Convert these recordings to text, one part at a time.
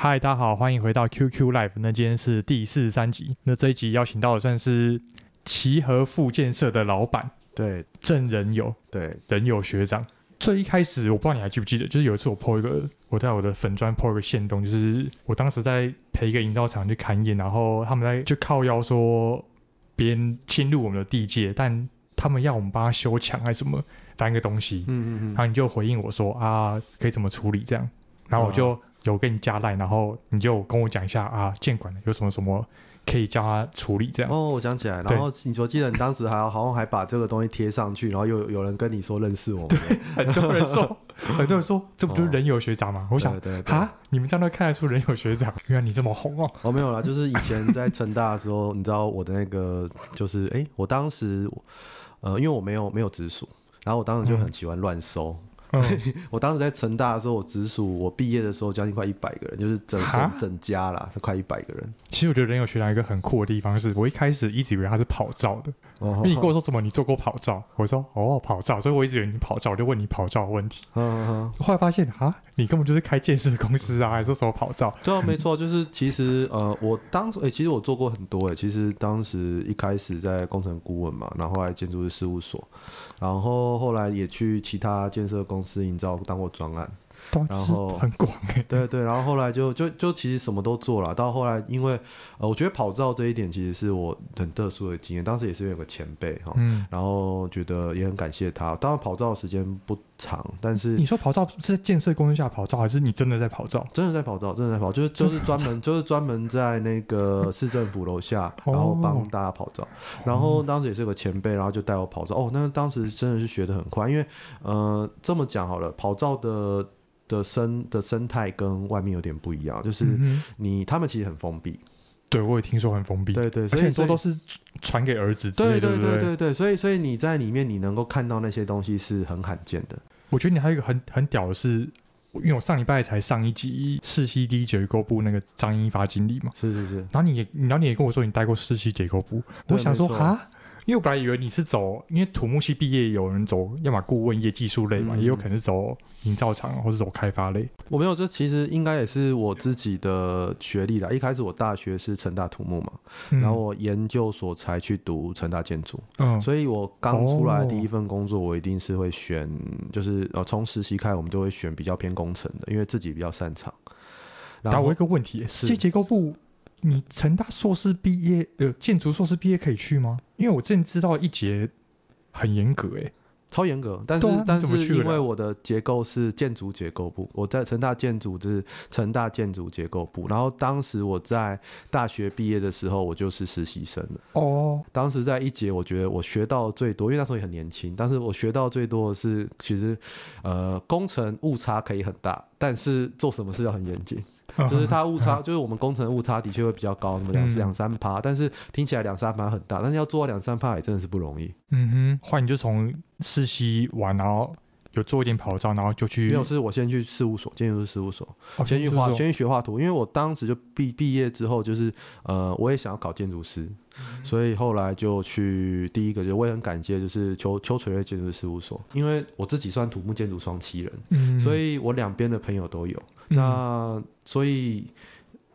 嗨，大家好，欢迎回到 QQ Live。那今天是第四十三集。那这一集邀请到的算是齐和复建设的老板，对，郑仁友，对，仁友学长。最一开始，我不知道你还记不记得，就是有一次我 po 一个，我在我的粉砖 po 一个限动，就是我当时在陪一个营造厂去勘验，然后他们在就靠腰说别人侵入我们的地界，但他们要我们帮他修墙还是什么，翻一个东西。嗯嗯嗯。然后你就回应我说啊，可以怎么处理这样？然后我就。有跟你加赖，然后你就跟我讲一下啊，监管有什么什么可以叫他处理这样。哦，我想起来，然后你说记得你当时还好像还把这个东西贴上去，然后又有人跟你说认识我们，对，很多人说，很多人说这不就是人友学长吗？哦、我想，对啊，你们这样都看得出人友学长，原来你这么红哦。哦，没有啦，就是以前在成大的时候，你知道我的那个就是，哎，我当时呃，因为我没有没有直属，然后我当时就很喜欢乱收。嗯所以 我当时在成大的时候，我直属我毕业的时候将近快一百个人，就是整整整家啦，快一百个人。其实我觉得人有学长一个很酷的地方是，我一开始一直以为他是跑照的，因为你跟我 说什么你做过跑照，我说哦跑照，所以我一直以为你跑照，我就问你跑照的问题。嗯，后来发现啊，你根本就是开建设公司啊，还是什么跑照？对啊，没错，就是其实呃，我当时哎、欸，其实我做过很多诶、其实当时一开始在工程顾问嘛，然后来建筑师事务所，然后后来也去其他建设。公司营造当过专案，然后很广哎，对对，然后后来就就就其实什么都做了。到后来，因为呃，我觉得跑照这一点其实是我很特殊的经验。当时也是有个前辈哈，嗯，然后觉得也很感谢他。当然跑照的时间不长，但是你说跑照是在建设公司下跑照，还是你真的在跑照？真的在跑照，真的在跑，就是就是专门就是专门在那个 市政府楼下，然后帮大家跑照。然后当时也是有个前辈，然后就带我跑照。哦，那当时真的是学的很快，因为呃，这么讲好了，跑照的的生的生态跟外面有点不一样，就是你他们其实很封闭。对，我也听说很封闭。对对，所以很多都是传给儿子之类的。对对对对对，所以所以你在里面你能够看到那些东西是很罕见的。我觉得你还有一个很很屌的是，因为我上礼拜才上一集四 C D 结构部那个张英发经理嘛。是是是。然后你也然后你也跟我说你待过四期结构部，我想说哈。因为我本来以为你是走，因为土木系毕业有人走，要么顾问业技术类嘛，嗯、也有可能是走营造厂或者走开发类。我没有，这其实应该也是我自己的学历啦。一开始我大学是成大土木嘛，嗯、然后我研究所才去读成大建筑，嗯，所以我刚出来第一份工作，我一定是会选，就是呃从实习开始，我们就会选比较偏工程的，因为自己比较擅长。然后我一个问题，是结构部。你成大硕士毕业，呃，建筑硕士毕业可以去吗？因为我之前知道一节很严格，诶，超严格。但是，啊、但是因为我的结构是建筑结构部，我在成大建筑是成大建筑结构部。然后当时我在大学毕业的时候，我就是实习生了。哦，当时在一节，我觉得我学到最多，因为那时候也很年轻。但是我学到最多的是，其实，呃，工程误差可以很大，但是做什么事要很严谨。就是它误差，就是我们工程误差的确会比较高，那么两两三趴，但是听起来两三趴很大，但是要做到两三趴也真的是不容易。嗯哼，后来你就从实习完，然后有做一点跑照，然后就去没有，是我先去事务所，建筑师事务所，先去画，先去学画图，因为我当时就毕毕业之后，就是呃，我也想要考建筑师，所以后来就去第一个，就我也很感谢，就是邱邱垂瑞建筑师事务所，因为我自己算土木建筑双栖人，嗯，所以我两边的朋友都有。那所以，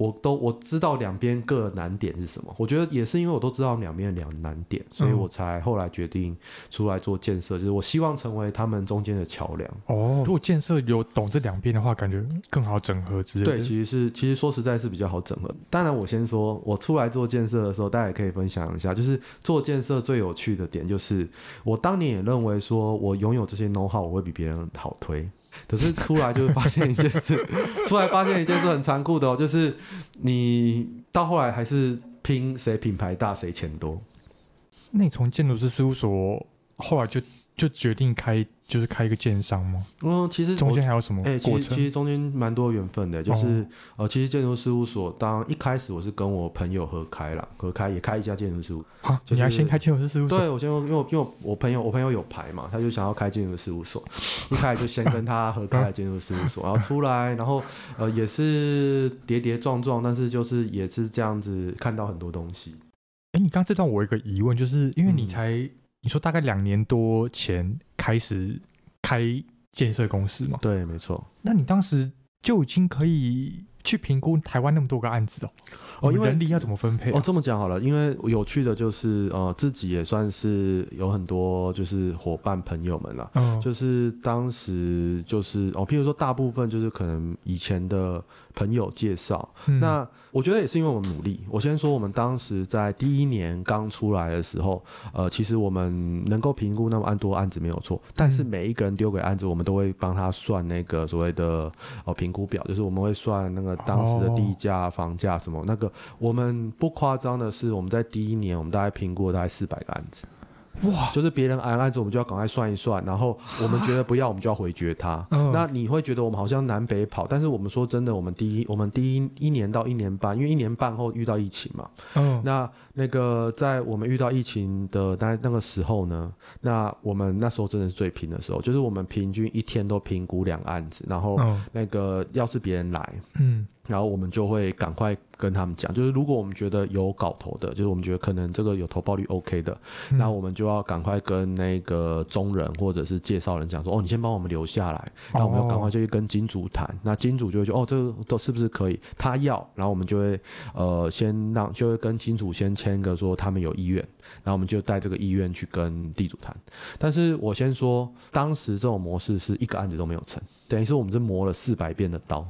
我都我知道两边各难点是什么。我觉得也是因为我都知道两边两难点，所以我才后来决定出来做建设。就是我希望成为他们中间的桥梁。哦，如果建设有懂这两边的话，感觉更好整合之类的。对，其实是其实说实在是比较好整合。当然，我先说，我出来做建设的时候，大家也可以分享一下，就是做建设最有趣的点，就是我当年也认为说我拥有这些 know how，我会比别人好推。可是出来就会发现一件事，出来发现一件事很残酷的哦，就是你到后来还是拼谁品牌大谁钱多。那你从建筑师事务所后来就就决定开。就是开一个建商吗？嗯，其实中间还有什么？哎、欸，其实其实中间蛮多缘分的，就是、哦、呃，其实建筑事务所当一开始我是跟我朋友合开了，合开也开一家建筑事务。好，就是、你还先开建筑师事务所？对，我先因为因为我朋友我朋友有牌嘛，他就想要开建筑事务所，一开始就先跟他合开了建筑事务所，然后出来，然后呃也是跌跌撞撞，但是就是也是这样子看到很多东西。哎、欸，你刚刚这段我有一个疑问，就是因为你才、嗯、你说大概两年多前开始。开建设公司嘛？对，没错。那你当时就已经可以去评估台湾那么多个案子哦？哦，因为人力要怎么分配、啊？哦，这么讲好了，因为有趣的就是，呃，自己也算是有很多就是伙伴朋友们了，嗯，就是当时就是哦，譬如说大部分就是可能以前的朋友介绍，嗯、那我觉得也是因为我们努力。我先说，我们当时在第一年刚出来的时候，呃，其实我们能够评估那么案多案子没有错，但是每一个人丢给案子，我们都会帮他算那个所谓的哦评估表，就是我们会算那个当时的地价、房价什么那个。我们不夸张的是，我们在第一年，我们大概评估了大概四百个案子。哇！就是别人挨案子，我们就要赶快算一算，然后我们觉得不要，我们就要回绝他。嗯。那你会觉得我们好像南北跑，但是我们说真的，我们第一，我们第一一年到一年半，因为一年半后遇到疫情嘛。嗯。那那个在我们遇到疫情的那那个时候呢，那我们那时候真的是最拼的时候，就是我们平均一天都评估两案子，然后那个要是别人来，嗯。然后我们就会赶快跟他们讲，就是如果我们觉得有搞头的，就是我们觉得可能这个有投报率 OK 的，那、嗯、我们就要赶快跟那个中人或者是介绍人讲说，哦，你先帮我们留下来，那我们要赶快就去跟金主谈，哦、那金主就会说，哦，这个都是不是可以？他要，然后我们就会呃先让，就会跟金主先签个说他们有意愿，然后我们就带这个意愿去跟地主谈。但是我先说，当时这种模式是一个案子都没有成，等于是我们是磨了四百遍的刀。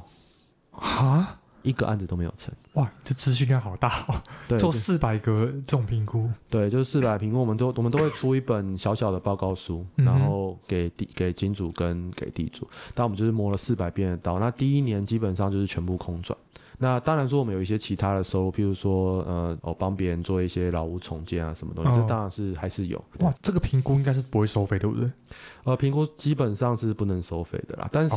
啊，一个案子都没有成，哇，这资讯量好大哦！对，做四百个这种评估，对，就是四百评估，我们都我们都会出一本小小的报告书，然后给地给金主跟给地主，但我们就是摸了四百遍的刀，那第一年基本上就是全部空转。那当然说，我们有一些其他的收入，譬如说，呃，我帮别人做一些老屋重建啊，什么东西，哦、这当然是还是有。哇，这个评估应该是不会收费，对不对？呃，评估基本上是不能收费的啦，但是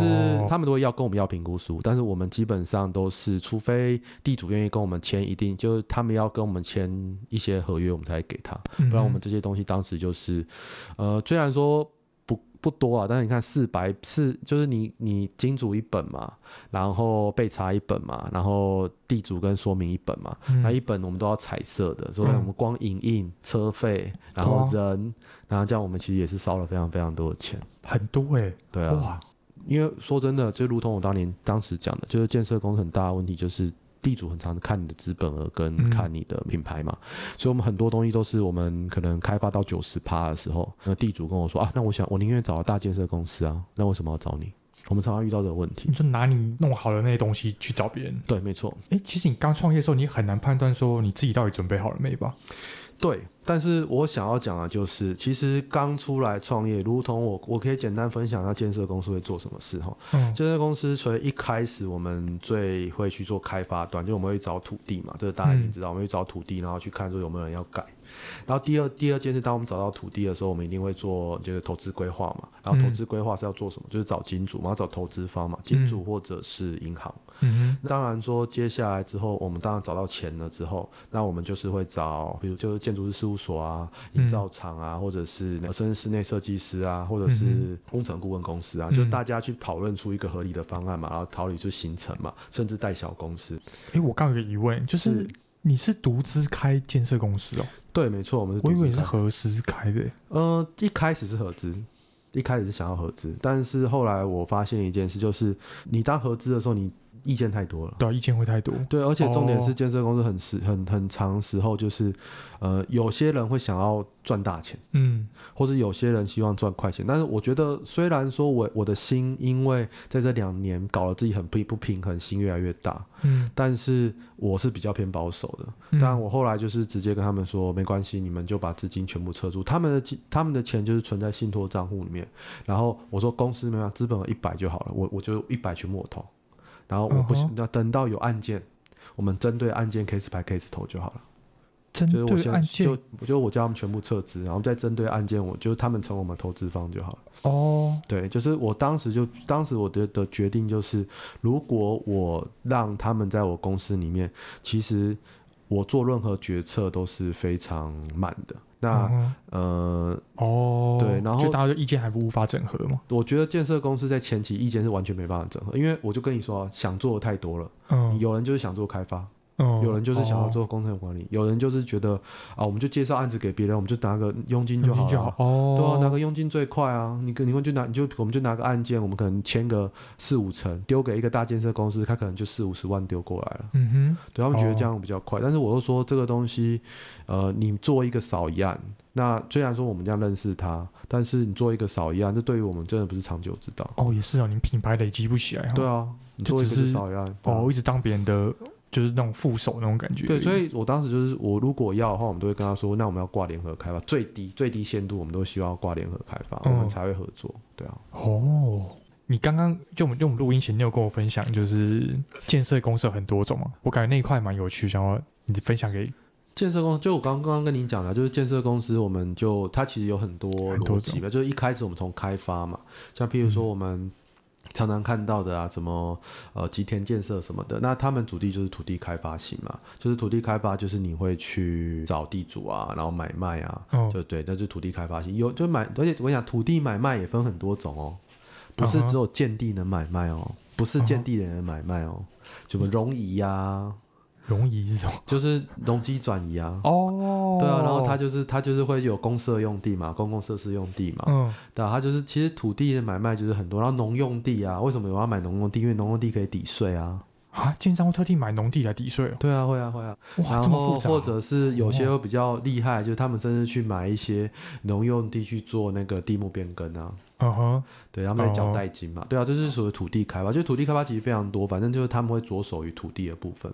他们都会要跟我们要评估书，但是我们基本上都是，除非地主愿意跟我们签一定，就是他们要跟我们签一些合约，我们才会给他，不然我们这些东西当时就是，呃，虽然说。不多啊，但是你看四百四，就是你你金主一本嘛，然后备查一本嘛，然后地主跟说明一本嘛，嗯、那一本我们都要彩色的，所以我们光影印车费，然后人，然后这样我们其实也是烧了非常非常多的钱，很多哎、欸，对啊，哇。因为说真的，就如同我当年当时讲的，就是建设工程很大的问题就是。地主很常看你的资本额跟看你的品牌嘛，嗯、所以我们很多东西都是我们可能开发到九十趴的时候，那地主跟我说啊，那我想我宁愿找个大建设公司啊，那为什么要找你？我们常常遇到这个问题。你说拿你弄好的那些东西去找别人？对，没错。哎、欸，其实你刚创业的时候，你很难判断说你自己到底准备好了没吧？对，但是我想要讲的就是，其实刚出来创业，如同我，我可以简单分享一下建设公司会做什么事哈。嗯，建设公司所以一开始我们最会去做开发端，就我们会找土地嘛，这个大家已经知道，我们会找土地，然后去看说有没有人要盖。然后第二第二件事，当我们找到土地的时候，我们一定会做这个投资规划嘛。然后投资规划是要做什么？就是找金主嘛，要找投资方嘛，金主或者是银行。嗯哼。当然说接下来之后，我们当然找到钱了之后，那我们就是会找，比如就是建筑师事务所啊、营造厂啊，或者是甚至室内设计师啊，或者是工程顾问公司啊，就是大家去讨论出一个合理的方案嘛，然后讨论出行程嘛，甚至带小公司。哎，我刚有个疑问，就是。你是独资开建设公司哦？对，没错，我们是。我以为你是合资开的。呃，一开始是合资，一开始是想要合资，但是后来我发现一件事，就是你当合资的时候，你。意见太多了，对，意见会太多。对，而且重点是建设公司很时很很长时候，就是呃，有些人会想要赚大钱，嗯，或者有些人希望赚快钱。但是我觉得，虽然说我我的心因为在这两年搞了自己很不不平衡，心越来越大，嗯，但是我是比较偏保守的。嗯，但我后来就是直接跟他们说，没关系，你们就把资金全部撤出，他们的他们的钱就是存在信托账户里面。然后我说公司没有资本额一百就好了，我我就一百全部我投。然后我不行，要等到有案件，我们针对案件 case by case 投就好了。针对案件，就我就我叫他们全部撤资，然后再针对案件，我就他们成为我们投资方就好了。哦，对，就是我当时就当时我的的决定就是，如果我让他们在我公司里面，其实我做任何决策都是非常慢的。那、嗯、呃哦对，然后就大家的意见还不无法整合嘛？我觉得建设公司在前期意见是完全没办法整合，因为我就跟你说，想做的太多了。嗯，有人就是想做开发，哦、有人就是想要做工程管理，哦、有人就是觉得啊，我们就介绍案子给别人，我们就拿个佣金就好了。好哦，对啊，拿个佣金最快啊！你跟你们就拿，你就我们就拿个案件，我们可能签个四五成，丢给一个大建设公司，他可能就四五十万丢过来了。嗯哼，对他们觉得这样比较快。哦、但是我又说这个东西，呃，你做一个扫一案，那虽然说我们这样认识他，但是你做一个扫一案，这对于我们真的不是长久之道。哦，也是啊，你品牌累积不起来。对啊，你做一个扫一案，哦，一直当别人的。就是那种副手那种感觉。对，所以我当时就是，我如果要的话，我们都会跟他说，那我们要挂联合开发，最低最低限度，我们都希望挂联合开发，嗯、我们才会合作。对啊。哦，你刚刚就我们用录音前，你有跟我分享，就是建设公司有很多种嘛？我感觉那一块蛮有趣，想要你分享给建设公司。就我刚刚跟你讲的，就是建设公司，我们就它其实有很多逻辑吧，就是一开始我们从开发嘛，像譬如说我们、嗯。常常看到的啊，什么呃吉田建设什么的，那他们主力就是土地开发型嘛，就是土地开发就是你会去找地主啊，然后买卖啊，哦、就对，那就是土地开发型。有就买，而且我想土地买卖也分很多种哦，不是只有建地能买卖哦，不是建地的人买卖哦，什么容易呀。容移这种。就是容积转移啊，哦，对啊，然后它就是它就是会有公设用地嘛，公共设施用地嘛，嗯，对啊，它就是其实土地的买卖就是很多，然后农用地啊，为什么有人要买农用地？因为农用地可以抵税啊，啊，经商会特地买农地来抵税？对啊，会啊，会啊，哇，然后这么复杂，或者是有些会比较厉害，就是他们真的去买一些农用地去做那个地目变更啊。嗯哼，对，他们在缴代金嘛，对啊，这是属于土地开发，就土地开发其实非常多，反正就是他们会着手于土地的部分。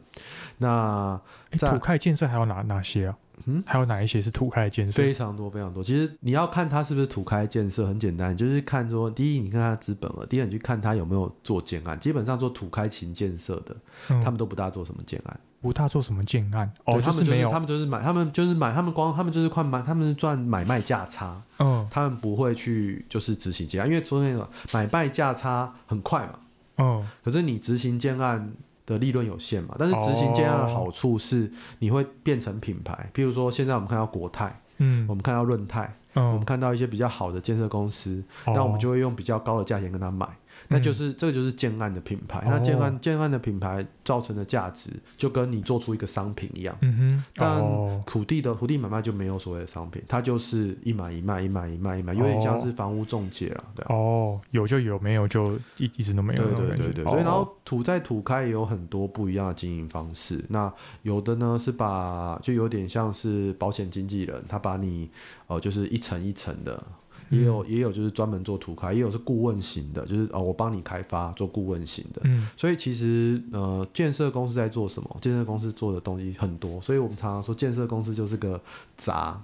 那在土开建设还有哪哪些啊？嗯，还有哪一些是土开建设？非常多非常多。其实你要看它是不是土开建设，很简单，就是看说，第一，你看它资本额；第二，你去看它有没有做建案。基本上做土开型建设的，嗯、他们都不大做什么建案。不大做什么建案哦，他们就是没有，他们就是买，他们就是买，他们光他们就是快买，他们是赚买卖价差，嗯，他们不会去就是执行建案，因为做那个买卖价差很快嘛，嗯，可是你执行建案的利润有限嘛，但是执行建案的好处是你会变成品牌，譬如说现在我们看到国泰，嗯，我们看到润泰，嗯，我们看到一些比较好的建设公司，那我们就会用比较高的价钱跟他买。那就是、嗯、这个就是建案的品牌，哦、那建案建案的品牌造成的价值，就跟你做出一个商品一样。嗯哼。但土地的土地买卖就没有所谓的商品，它就是一买一卖，一买一卖，一买，有点像是房屋中介了，对。哦，有就有，没有就一一直都没有。对对对对。所以然后土在土开也有很多不一样的经营方式。那有的呢是把就有点像是保险经纪人，他把你哦、呃、就是一层一层的。也有也有就是专门做图开，也有是顾问型的，就是哦我帮你开发做顾问型的。嗯，所以其实呃建设公司在做什么？建设公司做的东西很多，所以我们常常说建设公司就是个杂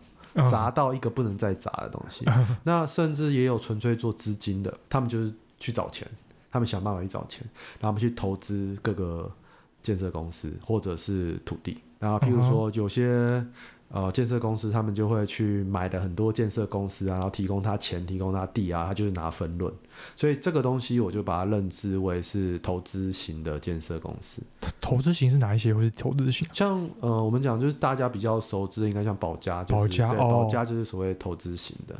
砸到一个不能再砸的东西。嗯、那甚至也有纯粹做资金的，他们就是去找钱，他们想办法去找钱，然后他们去投资各个建设公司或者是土地。然后譬如说有些。呃，建设公司他们就会去买的很多建设公司啊，然后提供他钱，提供他地啊，他就是拿分论。所以这个东西我就把它认知为是投资型的建设公司。投资型是哪一些？会是投资型？像呃，我们讲就是大家比较熟知的，应该像保家，就是、对，保家就是所谓投资型的。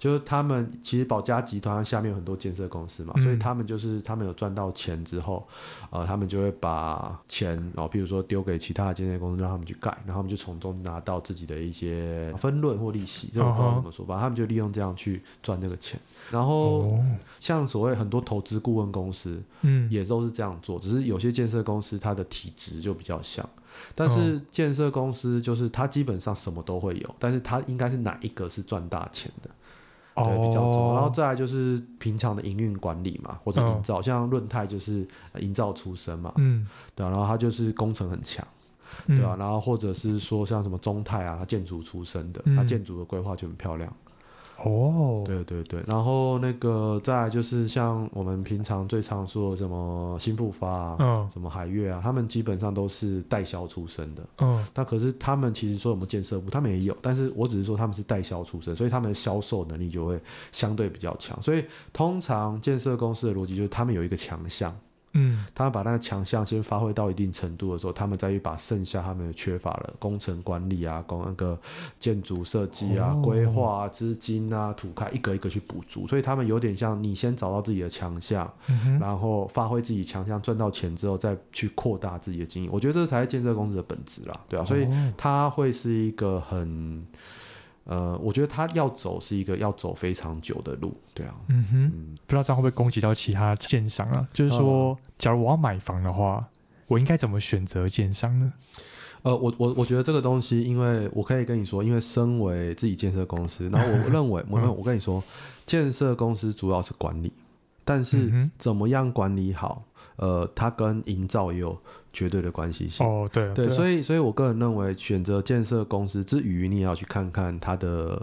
哦就是他们其实宝佳集团下面有很多建设公司嘛，嗯、所以他们就是他们有赚到钱之后，呃，他们就会把钱哦，比如说丢给其他的建设公司让他们去盖，然后他们就从中拿到自己的一些分润或利息，这种不知道怎么说吧，他们就利用这样去赚这个钱。然后像所谓很多投资顾问公司，嗯，也都是这样做，只是有些建设公司它的体质就比较像，但是建设公司就是它基本上什么都会有，但是它应该是哪一个是赚大钱的？对，比较重，然后再来就是平常的营运管理嘛，或者营造，像润泰就是营造出身嘛，嗯，对啊，然后他就是工程很强，对啊，然后或者是说像什么中泰啊，他建筑出身的，他建筑的规划就很漂亮。哦，对对对，然后那个再来就是像我们平常最常说的什么新复发啊，嗯，什么海月啊，他们基本上都是代销出身的，嗯，那可是他们其实说什么建设部，他们也有，但是我只是说他们是代销出身，所以他们的销售能力就会相对比较强，所以通常建设公司的逻辑就是他们有一个强项，嗯，他们把那个强项先发挥到一定程度的时候，他们再去把剩下他们缺乏了工程管理啊、工那个建筑设计啊、规划啊、资金啊、土开一个一个去补足。所以他们有点像你先找到自己的强项，嗯、然后发挥自己强项赚到钱之后，再去扩大自己的经营。我觉得这才是建设公司的本质啦，对啊，所以它会是一个很。呃，我觉得他要走是一个要走非常久的路，对啊，嗯哼，嗯，不知道这样会不会攻击到其他建商啊？就是说，假如我要买房的话，我应该怎么选择建商呢？呃，我我我觉得这个东西，因为我可以跟你说，因为身为自己建设公司，然后我认为，我我跟你说，建设公司主要是管理，但是怎么样管理好？呃，它跟营造也有绝对的关系性。哦，对对，对，所以，所以我个人认为，选择建设公司之余，你也要去看看它的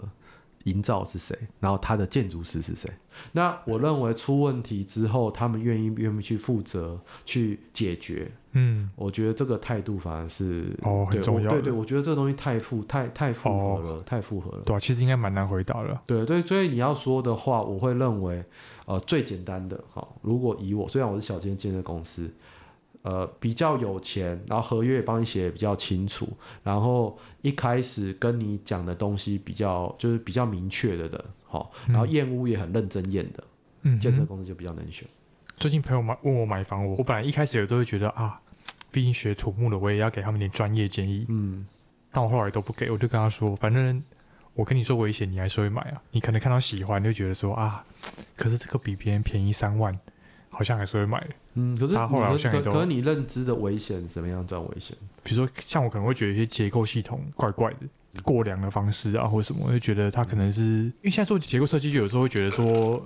营造是谁，然后它的建筑师是谁。那我认为出问题之后，他们愿意愿意去负责去解决。嗯，我觉得这个态度反而是哦很重要。对对，我觉得这个东西太复太太复合了，哦、太复合了。对、啊，其实应该蛮难回答了。对对，所以你要说的话，我会认为。呃，最简单的哈，如果以我，虽然我是小间建设公司，呃，比较有钱，然后合约也帮你写得比较清楚，然后一开始跟你讲的东西比较就是比较明确的的，好，然后验屋也很认真验的，嗯，建设公司就比较能选。最近朋友买问我买房，我我本来一开始也都会觉得啊，毕竟学土木的，我也要给他们点专业建议，嗯，但我后来都不给，我就跟他说，反正。我跟你说危险，你还是会买啊？你可能看到喜欢，就觉得说啊，可是这个比别人便宜三万，好像还是会买。嗯，可是他后来好像也都可可你认知的危险什么样叫危险？比如说像我可能会觉得一些结构系统怪怪的，过量的方式啊，或者什么，我就觉得它可能是因为现在做结构设计，就有时候会觉得说，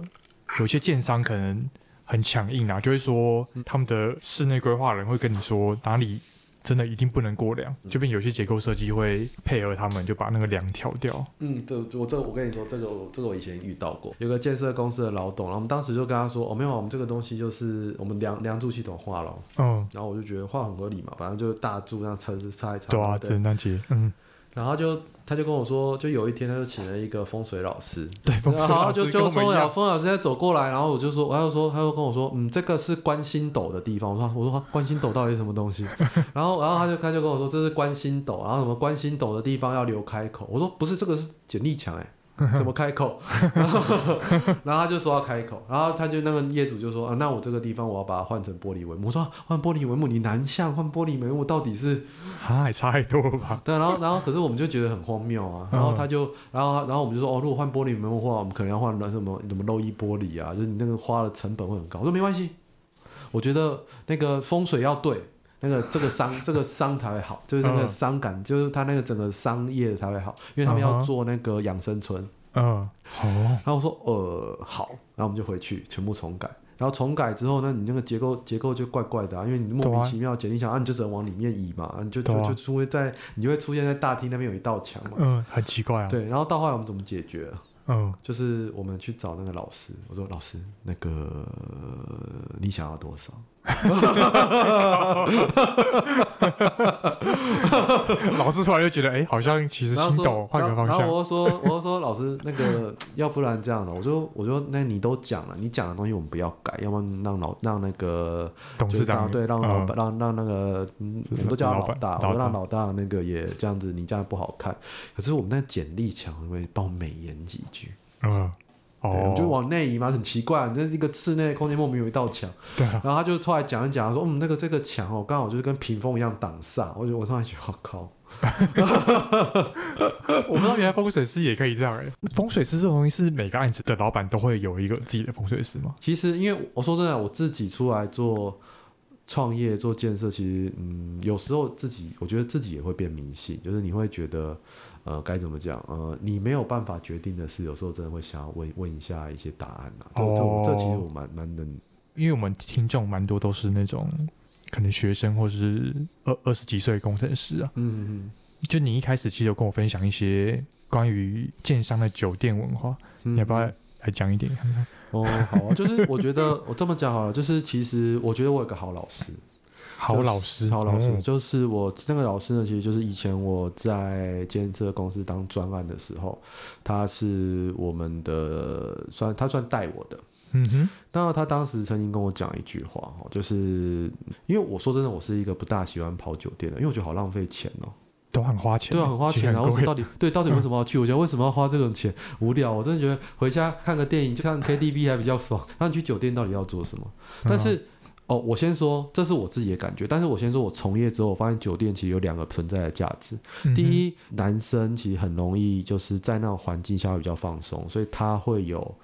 有些建商可能很强硬啊，就会说他们的室内规划人会跟你说哪里。真的一定不能过量，就变有些结构设计会配合他们，就把那个梁调掉。嗯，对，我这个我跟你说，这个这个我以前遇到过，有个建设公司的老董，然后我们当时就跟他说，哦，没有，我们这个东西就是我们梁梁柱系统化了，嗯，然后我就觉得画很合理嘛，反正就大柱让车是拆一拆，对啊，只能接，嗯。然后就他就跟我说，就有一天他就请了一个风水老师，对，风水老师就就风水老风水老师在走过来，然后我就说，我就说，他就跟我说，嗯，这个是观星斗的地方。我说，我说观星斗到底是什么东西？然后然后他就他就跟我说，这是观星斗，然后什么观星斗的地方要留开口。我说不是，这个是剪力墙哎。怎么开口？然后，他就说要开口，然后他就那个业主就说啊，那我这个地方我要把它换成玻璃帷幕。我说换玻璃帷幕，你南向换玻璃帷幕到底是？还差太多了吧？对，然后然后可是我们就觉得很荒谬啊。然后他就，然后然后我们就说哦，如果换玻璃帷幕的话，我们可能要换什么什么漏衣玻璃啊，就是你那个花的成本会很高。我说没关系，我觉得那个风水要对。那个这个商 这个商才会好，就是那个商感，嗯、就是他那个整个商业才会好，因为他们要做那个养生村。嗯，好。然后我说呃好，然后我们就回去全部重改，然后重改之后呢，你那个结构结构就怪怪的啊，因为你莫名其妙剪你想啊，你就只能往里面移嘛，你就就就就会在你就会出现在大厅那边有一道墙嘛。嗯，很奇怪啊。对，然后到后来我们怎么解决？嗯，就是我们去找那个老师，我说老师，那个你想要多少？老师突然就觉得，哎、欸，好像其实心动，换个方向。然后我就说，我就说，老师，那个要不然这样了，我说，我说，那你都讲了，你讲的东西我们不要改，要不然让老让那个董事长对，让老、嗯、让让那个，嗯，我们都叫他老大，我让老大那个也这样子，你这样不好看。可是我们那简历墙会帮我美言几句，嗯。哦，就往内移嘛，很奇怪，那一个室内空间莫名有一道墙，对、啊，然后他就突然讲一讲，说，嗯，那个这个墙哦，刚好就是跟屏风一样挡煞，我就我突然觉得，我靠，我不知道原来风水师也可以这样哎，风水师这种东西是每个案子的老板都会有一个自己的风水师吗？其实，因为我说真的，我自己出来做创业做建设，其实，嗯，有时候自己我觉得自己也会变迷信，就是你会觉得。呃，该怎么讲？呃，你没有办法决定的事，有时候真的会想要问问一下一些答案啊。这、哦、这这其实我蛮蛮能，因为我们听众蛮多都是那种可能学生或是二二十几岁的工程师啊。嗯嗯。就你一开始其实有跟我分享一些关于建商的酒店文化，嗯、你要不要来讲一点看看？哦，好啊，就是我觉得我这么讲好了，就是其实我觉得我有个好老师。好老师，好老师，就是我那个老师呢，其实就是以前我在建设公司当专案的时候，他是我们的算他算带我的，嗯哼，那他当时曾经跟我讲一句话哦，就是因为我说真的，我是一个不大喜欢跑酒店的，因为我觉得好浪费钱哦。都很花钱，对啊，很花钱啊！我到底对到底为什么 要去？我觉得为什么要花这种钱？无聊，我真的觉得回家看个电影，就看 KTV 还比较爽。那你去酒店到底要做什么？但是哦，我先说，这是我自己的感觉。但是我先说，我从业之后，我发现酒店其实有两个存在的价值。第一，男生其实很容易就是在那种环境下会比较放松，所以他会有。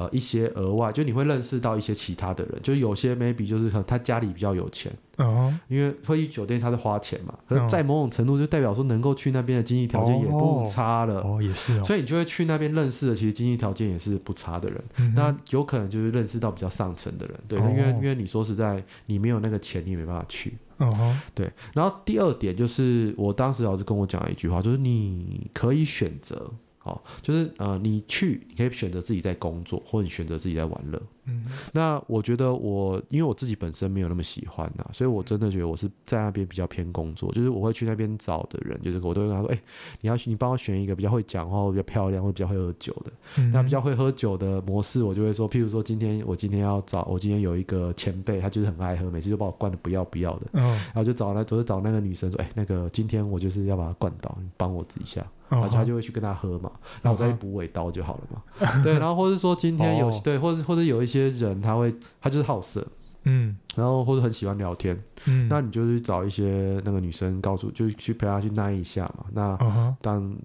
呃，一些额外，就你会认识到一些其他的人，就有些 maybe 就是可能他家里比较有钱，哦，因为会去酒店他是花钱嘛，可是在某种程度就代表说能够去那边的经济条件也不差了，哦，也是，所以你就会去那边认识的，其实经济条件也是不差的人，那有可能就是认识到比较上层的人，对，因为因为你说实在，你没有那个钱，你也没办法去，哦，对，然后第二点就是我当时老师跟我讲了一句话，就是你可以选择。好，就是呃，你去，你可以选择自己在工作，或者你选择自己在玩乐。嗯，那我觉得我因为我自己本身没有那么喜欢呐，所以我真的觉得我是在那边比较偏工作。就是我会去那边找的人，就是我都会跟他说，哎、欸，你要你帮我选一个比较会讲话、或比较漂亮、或比较会喝酒的。嗯、那比较会喝酒的模式，我就会说，譬如说今天我今天要找我今天有一个前辈，他就是很爱喝，每次就把我灌的不要不要的。嗯，然后就找那，都是找那个女生说，哎、欸，那个今天我就是要把他灌倒，你帮我指一下。然后他就会去跟他喝嘛，然后我再去补尾刀就好了嘛。Uh. 对，然后或者说今天有、oh. 对，或者或者有一些人他会他就是好色，嗯，然后或者很喜欢聊天，嗯，那你就去找一些那个女生，告诉就去陪他去耐一下嘛。那当、uh huh.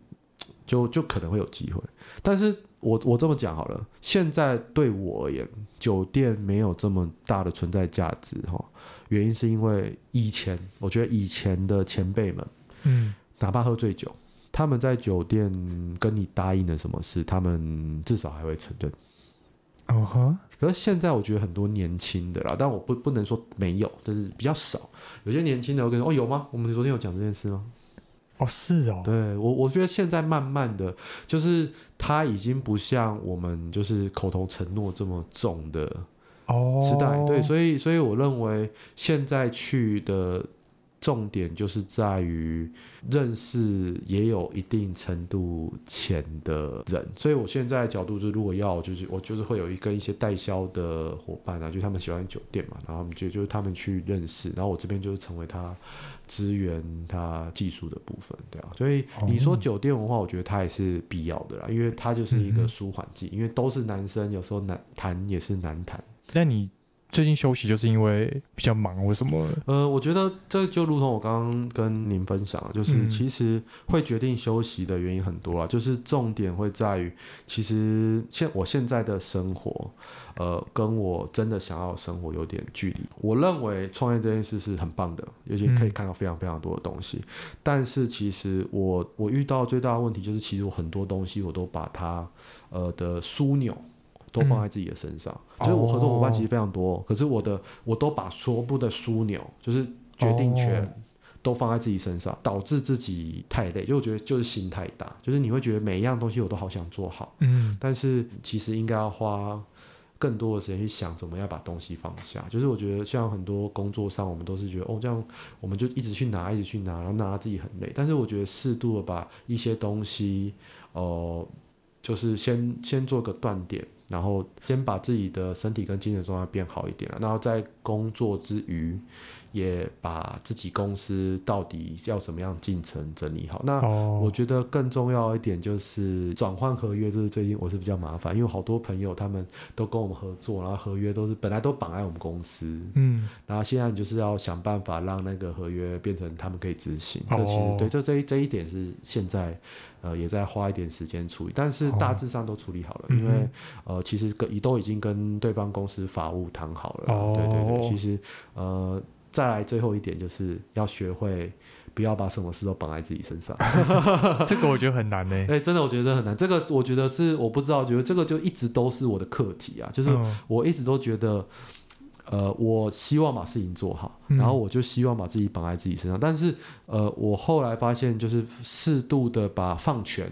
就就可能会有机会，但是我我这么讲好了，现在对我而言，酒店没有这么大的存在价值哈。原因是因为以前我觉得以前的前辈们，嗯，哪怕喝醉酒。他们在酒店跟你答应了什么事，他们至少还会承认。哦呵、uh，huh. 可是现在我觉得很多年轻的啦，但我不不能说没有，但是比较少。有些年轻的我跟你说，哦，有吗？我们昨天有讲这件事吗？哦，是哦。对我，我觉得现在慢慢的就是他已经不像我们就是口头承诺这么重的哦时代。Oh. 对，所以所以我认为现在去的。重点就是在于认识也有一定程度钱的人，所以我现在的角度就是，如果要就是我就是会有一跟一些代销的伙伴啊，就他们喜欢酒店嘛，然后我们就就是他们去认识，然后我这边就是成为他支援他技术的部分，对啊，所以你说酒店文化，我觉得它也是必要的啦，因为它就是一个舒缓剂，因为都是男生，有时候难谈也是难谈。那你？最近休息就是因为比较忙，为什么？呃，我觉得这就如同我刚刚跟您分享，就是其实会决定休息的原因很多啊，就是重点会在于，其实现我现在的生活，呃，跟我真的想要生活有点距离。我认为创业这件事是很棒的，尤其可以看到非常非常多的东西。但是其实我我遇到最大的问题就是，其实我很多东西我都把它呃的枢纽。都放在自己的身上，嗯、就是我合作伙伴其实非常多，哦、可是我的我都把全部的枢纽，就是决定权都放在自己身上，哦、导致自己太累。就我觉得就是心太大，就是你会觉得每一样东西我都好想做好，嗯，但是其实应该要花更多的时间去想怎么样把东西放下。就是我觉得像很多工作上，我们都是觉得哦这样我们就一直去拿，一直去拿，然后拿自己很累。但是我觉得适度的把一些东西，哦、呃，就是先先做个断点。然后先把自己的身体跟精神状态变好一点，然后在工作之余，也把自己公司到底要怎么样进程整理好。那我觉得更重要一点就是转换合约，就是最近我是比较麻烦，因为好多朋友他们都跟我们合作，然后合约都是本来都绑在我们公司，嗯，然后现在就是要想办法让那个合约变成他们可以执行。这其实对，这这一这一点是现在。呃，也在花一点时间处理，但是大致上都处理好了，哦、因为、嗯、呃，其实跟都已经跟对方公司法务谈好了。哦、对对对，其实呃，再来最后一点就是要学会不要把什么事都绑在自己身上。这个我觉得很难呢。哎、欸，真的我觉得很难。这个我觉得是我不知道，觉得这个就一直都是我的课题啊，就是我一直都觉得。呃，我希望把事情做好，然后我就希望把自己绑在自己身上。嗯、但是，呃，我后来发现，就是适度的把放权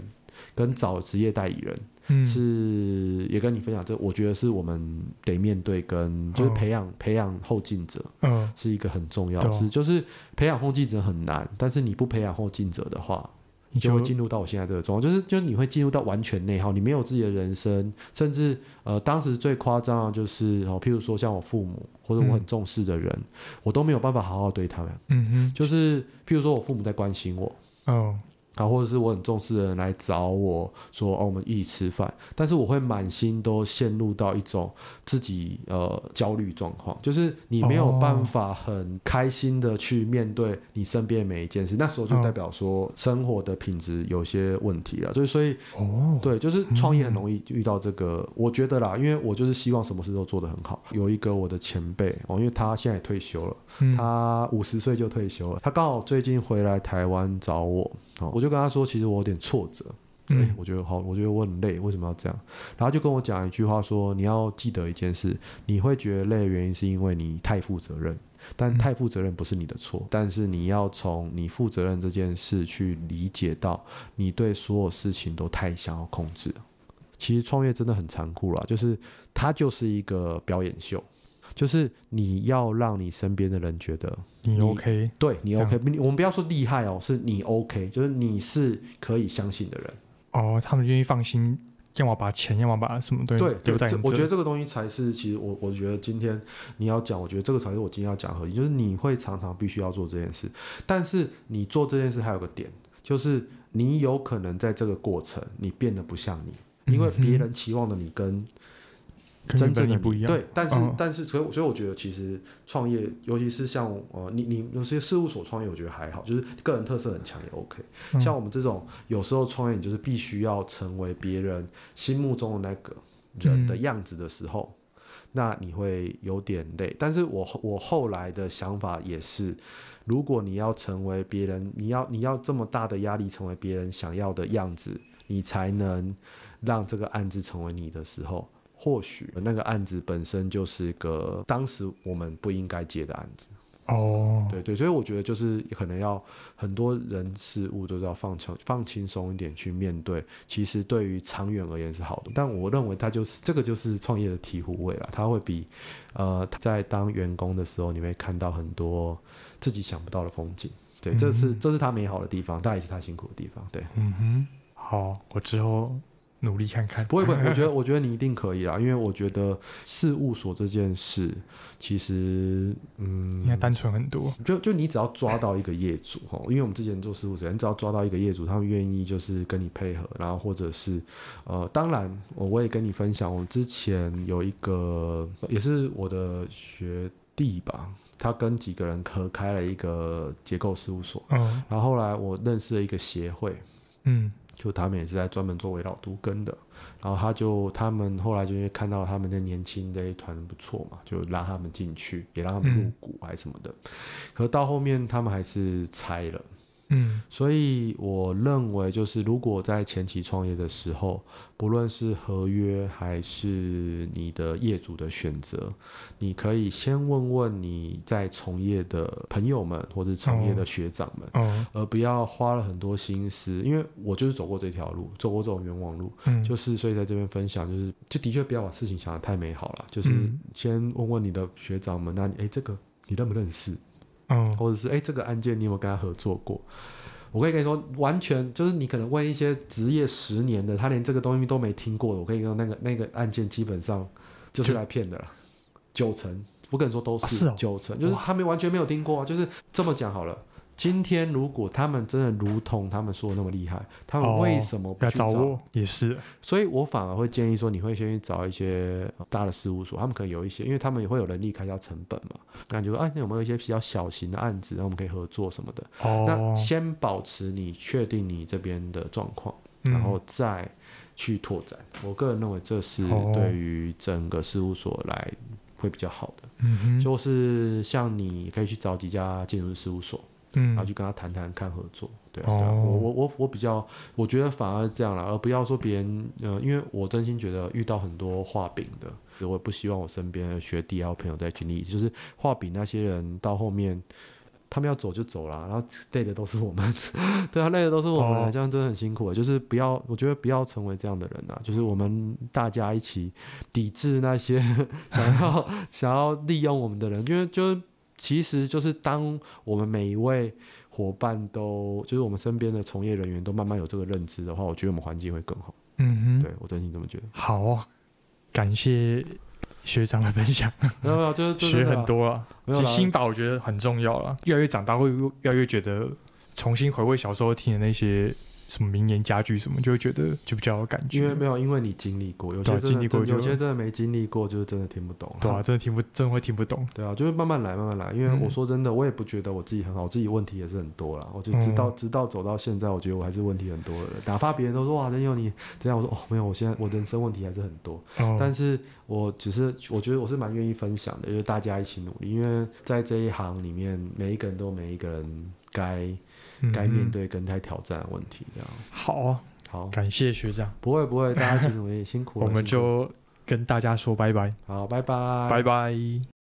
跟找职业代理人，嗯、是也跟你分享，这我觉得是我们得面对跟就是培养、哦、培养后进者，嗯，是一个很重要的事。嗯、就是培养后进者很难，但是你不培养后进者的话，你就会进入到我现在这个状况，就是就是你会进入到完全内耗，你没有自己的人生，甚至呃，当时最夸张的就是哦，譬如说像我父母或者我很重视的人，嗯、我都没有办法好好对他们。嗯哼，就是譬如说我父母在关心我。哦。啊，或者是我很重视的人来找我说，哦，我们一起吃饭，但是我会满心都陷入到一种自己呃焦虑状况，就是你没有办法很开心的去面对你身边每一件事，那时候就代表说生活的品质有些问题了，所以所以哦，对，就是创业很容易遇到这个，我觉得啦，因为我就是希望什么事都做得很好。有一个我的前辈哦，因为他现在也退休了，他五十岁就退休了，他刚好最近回来台湾找我，哦，我。就跟他说，其实我有点挫折，嗯欸，我觉得好，我觉得我很累，为什么要这样？然后就跟我讲一句话说，你要记得一件事，你会觉得累的原因是因为你太负责任，但太负责任不是你的错，嗯、但是你要从你负责任这件事去理解到，你对所有事情都太想要控制。其实创业真的很残酷啦，就是它就是一个表演秀。就是你要让你身边的人觉得你，你 OK，对你 OK，你我们不要说厉害哦，是你 OK，就是你是可以相信的人。哦，他们愿意放心，要么把钱，要么把什么东西对，对，我觉得这个东西才是，其实我我觉得今天你要讲，我觉得这个才是我今天要讲的核心，就是你会常常必须要做这件事，但是你做这件事还有个点，就是你有可能在这个过程你变得不像你，因为别人期望的你跟。真正的不一样，对，但是、哦、但是，所以所以我觉得，其实创业，尤其是像呃，你你有些事务所创业，我觉得还好，就是个人特色很强也 OK。嗯、像我们这种有时候创业，你就是必须要成为别人心目中的那个人的样子的时候，嗯、那你会有点累。但是我我后来的想法也是，如果你要成为别人，你要你要这么大的压力，成为别人想要的样子，你才能让这个案子成为你的时候。或许那个案子本身就是个当时我们不应该接的案子。哦，对对，所以我觉得就是可能要很多人事物都要放轻放轻松一点去面对，其实对于长远而言是好的。但我认为他就是这个就是创业的醍醐味了，他会比呃在当员工的时候你会看到很多自己想不到的风景，对，这是这是他美好的地方，但也是他辛苦的地方，对，嗯哼，好，我之后。努力看看，不会不会，我觉得我觉得你一定可以啦，因为我觉得事务所这件事其实嗯，应该单纯很多。就就你只要抓到一个业主哈，因为我们之前做事务所，你只要抓到一个业主，他们愿意就是跟你配合，然后或者是呃，当然我我也跟你分享，我之前有一个也是我的学弟吧，他跟几个人合开了一个结构事务所，嗯，然后后来我认识了一个协会，嗯。就他们也是在专门做危老都跟的，然后他就他们后来就因为看到他们的年轻的一团不错嘛，就拉他们进去，也让他们入股还是什么的，嗯、可到后面他们还是拆了。嗯，所以我认为，就是如果在前期创业的时候，不论是合约还是你的业主的选择，你可以先问问你在从业的朋友们或者从业的学长们，哦，而不要花了很多心思，因为我就是走过这条路，走过这种冤枉路，嗯，就是所以在这边分享，就是就的确不要把事情想得太美好了，就是先问问你的学长们，那你哎，这个你认不认识？嗯，或者是哎、欸，这个案件你有没有跟他合作过？我可以跟你说，完全就是你可能问一些职业十年的，他连这个东西都没听过的，我可以跟你说那个那个案件基本上就是来骗的了，九成，我跟你说都是，九成，就是他们完全没有听过，啊就是这么讲好了。今天如果他们真的如同他们说的那么厉害，他们为什么不去找？哦、要找我也是，所以我反而会建议说，你会先去找一些大的事务所，他们可能有一些，因为他们也会有人力开销成本嘛。那你就说，哎，那有没有一些比较小型的案子，然后我们可以合作什么的？哦、那先保持你确定你这边的状况，然后再去拓展。嗯、我个人认为这是对于整个事务所来会比较好的。嗯哼，就是像你可以去找几家建筑师事务所。嗯，然后去跟他谈谈看合作，对啊，对啊，哦、我我我我比较，我觉得反而是这样了，而不要说别人，呃，因为我真心觉得遇到很多画饼的，我也不希望我身边的学弟还有朋友在群里，就是画饼那些人到后面，他们要走就走了，然后累的都是我们，对啊，累的都是我们，哦、这样真的很辛苦的，就是不要，我觉得不要成为这样的人啊，就是我们大家一起抵制那些 想要想要利用我们的人，因为就。其实就是当我们每一位伙伴都，就是我们身边的从业人员都慢慢有这个认知的话，我觉得我们环境会更好。嗯哼，对我真心这么觉得。好，感谢学长的分享。没有没有，就是学很多了。没有心法我觉得很重要了。越来越长大，会越来越觉得重新回味小时候听的那些。什么名言佳句什么，就会觉得就比较有感觉。因为没有，因为你经历过，有些经历过，有些真的没经历过，就是真的听不懂。对啊，真的听不，真的会听不懂。对啊，就是慢慢来，慢慢来。因为我说真的，我也不觉得我自己很好，我自己问题也是很多啦。我就直到直到走到现在，我觉得我还是问题很多的。哪怕别人都说哇，真有你这样，我说哦，没有，我现在我人生问题还是很多。但是我只是我觉得我是蛮愿意分享的，就是大家一起努力。因为在这一行里面，每一个人都有每一个人该。该面对跟该挑战的问题，这样。好啊，好，感谢学长，不会不会，大家一起努力，辛苦了，我们就跟大家说拜拜，好，拜拜，拜拜。